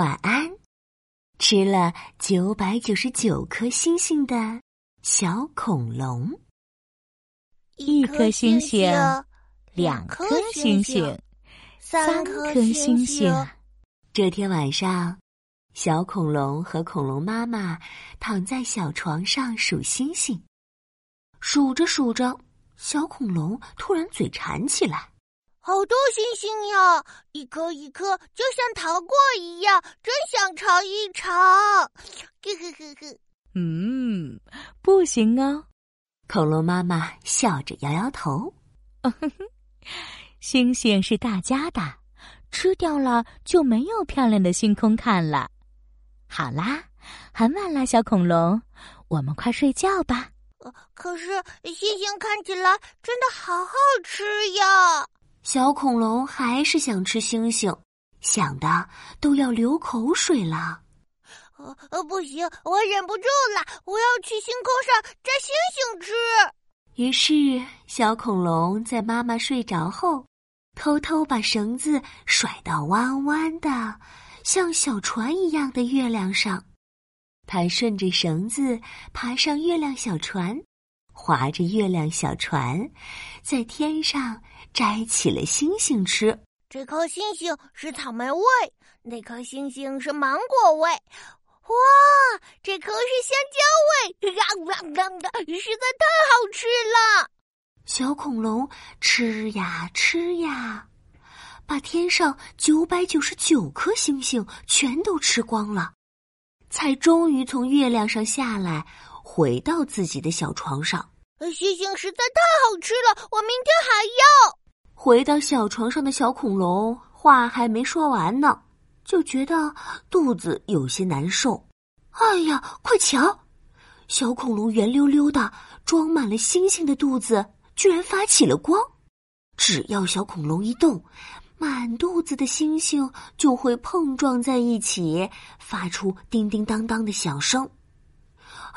晚安。吃了九百九十九颗星星的小恐龙，一颗星星，两颗星星，三颗星星。这天晚上，小恐龙和恐龙妈妈躺在小床上数星星。数着数着，小恐龙突然嘴馋起来。好多星星呀，一颗一颗，就像糖果一样，真想尝一尝。呵呵呵呵。嗯，不行啊！恐龙妈妈笑着摇摇头。星星是大家的，吃掉了就没有漂亮的星空看了。好啦，很晚了，小恐龙，我们快睡觉吧。可是星星看起来真的好好吃呀。小恐龙还是想吃星星，想的都要流口水了。呃呃，不行，我忍不住了，我要去星空上摘星星吃。于是，小恐龙在妈妈睡着后，偷偷把绳子甩到弯弯的、像小船一样的月亮上。它顺着绳子爬上月亮小船。划着月亮小船，在天上摘起了星星吃。这颗星星是草莓味，那颗星星是芒果味。哇，这颗是香蕉味，实在太好吃了。小恐龙吃呀吃呀，把天上九百九十九颗星星全都吃光了，才终于从月亮上下来。回到自己的小床上，星星实在太好吃了，我明天还要。回到小床上的小恐龙话还没说完呢，就觉得肚子有些难受。哎呀，快瞧，小恐龙圆溜溜的、装满了星星的肚子居然发起了光，只要小恐龙一动，满肚子的星星就会碰撞在一起，发出叮叮当当的响声。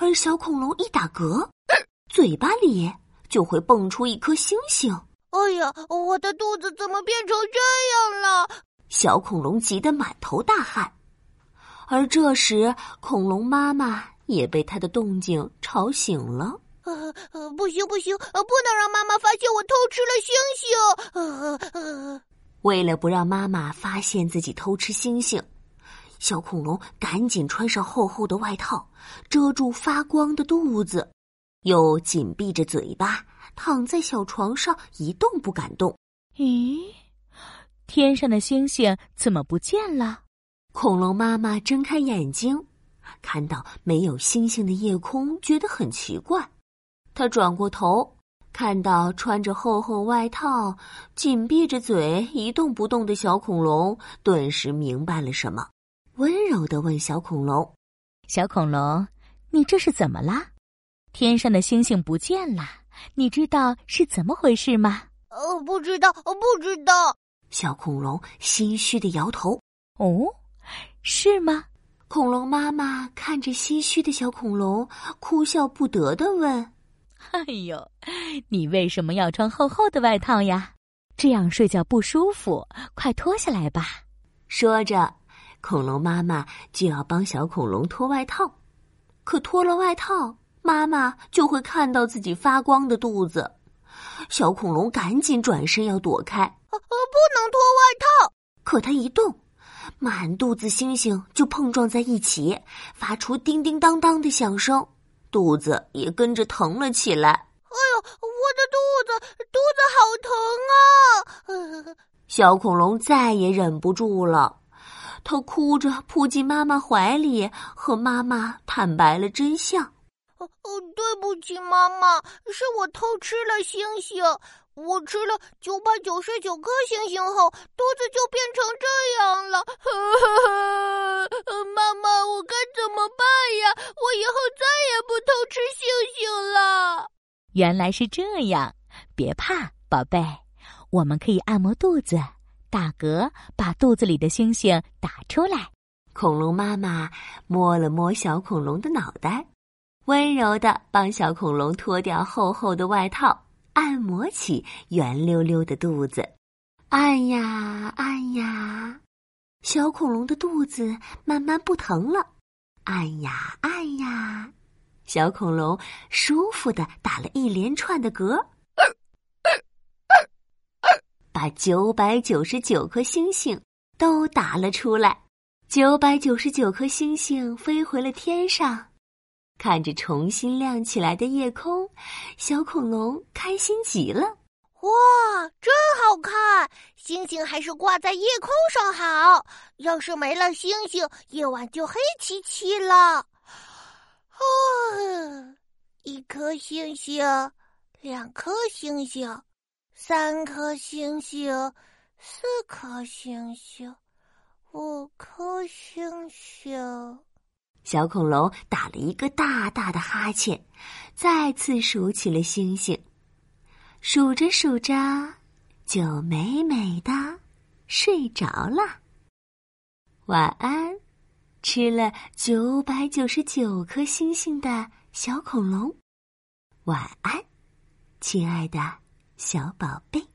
而小恐龙一打嗝，嘴巴里就会蹦出一颗星星。哎呀，我的肚子怎么变成这样了？小恐龙急得满头大汗。而这时，恐龙妈妈也被它的动静吵醒了。呃呃，不行不行，不能让妈妈发现我偷吃了星星。呃呃，为了不让妈妈发现自己偷吃星星。小恐龙赶紧穿上厚厚的外套，遮住发光的肚子，又紧闭着嘴巴，躺在小床上一动不敢动。咦，天上的星星怎么不见了？恐龙妈妈睁开眼睛，看到没有星星的夜空，觉得很奇怪。她转过头，看到穿着厚厚外套、紧闭着嘴、一动不动的小恐龙，顿时明白了什么。温柔的问小恐龙：“小恐龙，你这是怎么了？天上的星星不见了，你知道是怎么回事吗？”“呃，不知道，不知道。”小恐龙心虚的摇头。“哦，是吗？”恐龙妈妈看着心虚的小恐龙，哭笑不得的问：“哎呦，你为什么要穿厚厚的外套呀？这样睡觉不舒服，快脱下来吧。”说着。恐龙妈妈就要帮小恐龙脱外套，可脱了外套，妈妈就会看到自己发光的肚子。小恐龙赶紧转身要躲开，不能脱外套。可它一动，满肚子星星就碰撞在一起，发出叮叮当当的响声，肚子也跟着疼了起来。哎呦，我的肚子，肚子好疼啊！小恐龙再也忍不住了。他哭着扑进妈妈怀里，和妈妈坦白了真相。哦，对不起，妈妈，是我偷吃了星星。我吃了九百九十九颗星星后，肚子就变成这样了。妈妈，我该怎么办呀？我以后再也不偷吃星星了。原来是这样，别怕，宝贝，我们可以按摩肚子。打嗝，把肚子里的星星打出来。恐龙妈妈摸了摸小恐龙的脑袋，温柔的帮小恐龙脱掉厚厚的外套，按摩起圆溜溜的肚子。按呀按呀，小恐龙的肚子慢慢不疼了，按呀按呀，小恐龙舒服的打了一连串的嗝，把九百九十九颗星星都打了出来。九百九十九颗星星飞回了天上，看着重新亮起来的夜空，小恐龙开心极了。哇，真好看！星星还是挂在夜空上好。要是没了星星，夜晚就黑漆漆了。啊，一颗星星，两颗星星，三颗星星，四颗星星。五颗星星，小恐龙打了一个大大的哈欠，再次数起了星星，数着数着，就美美的睡着了。晚安，吃了九百九十九颗星星的小恐龙。晚安，亲爱的小宝贝。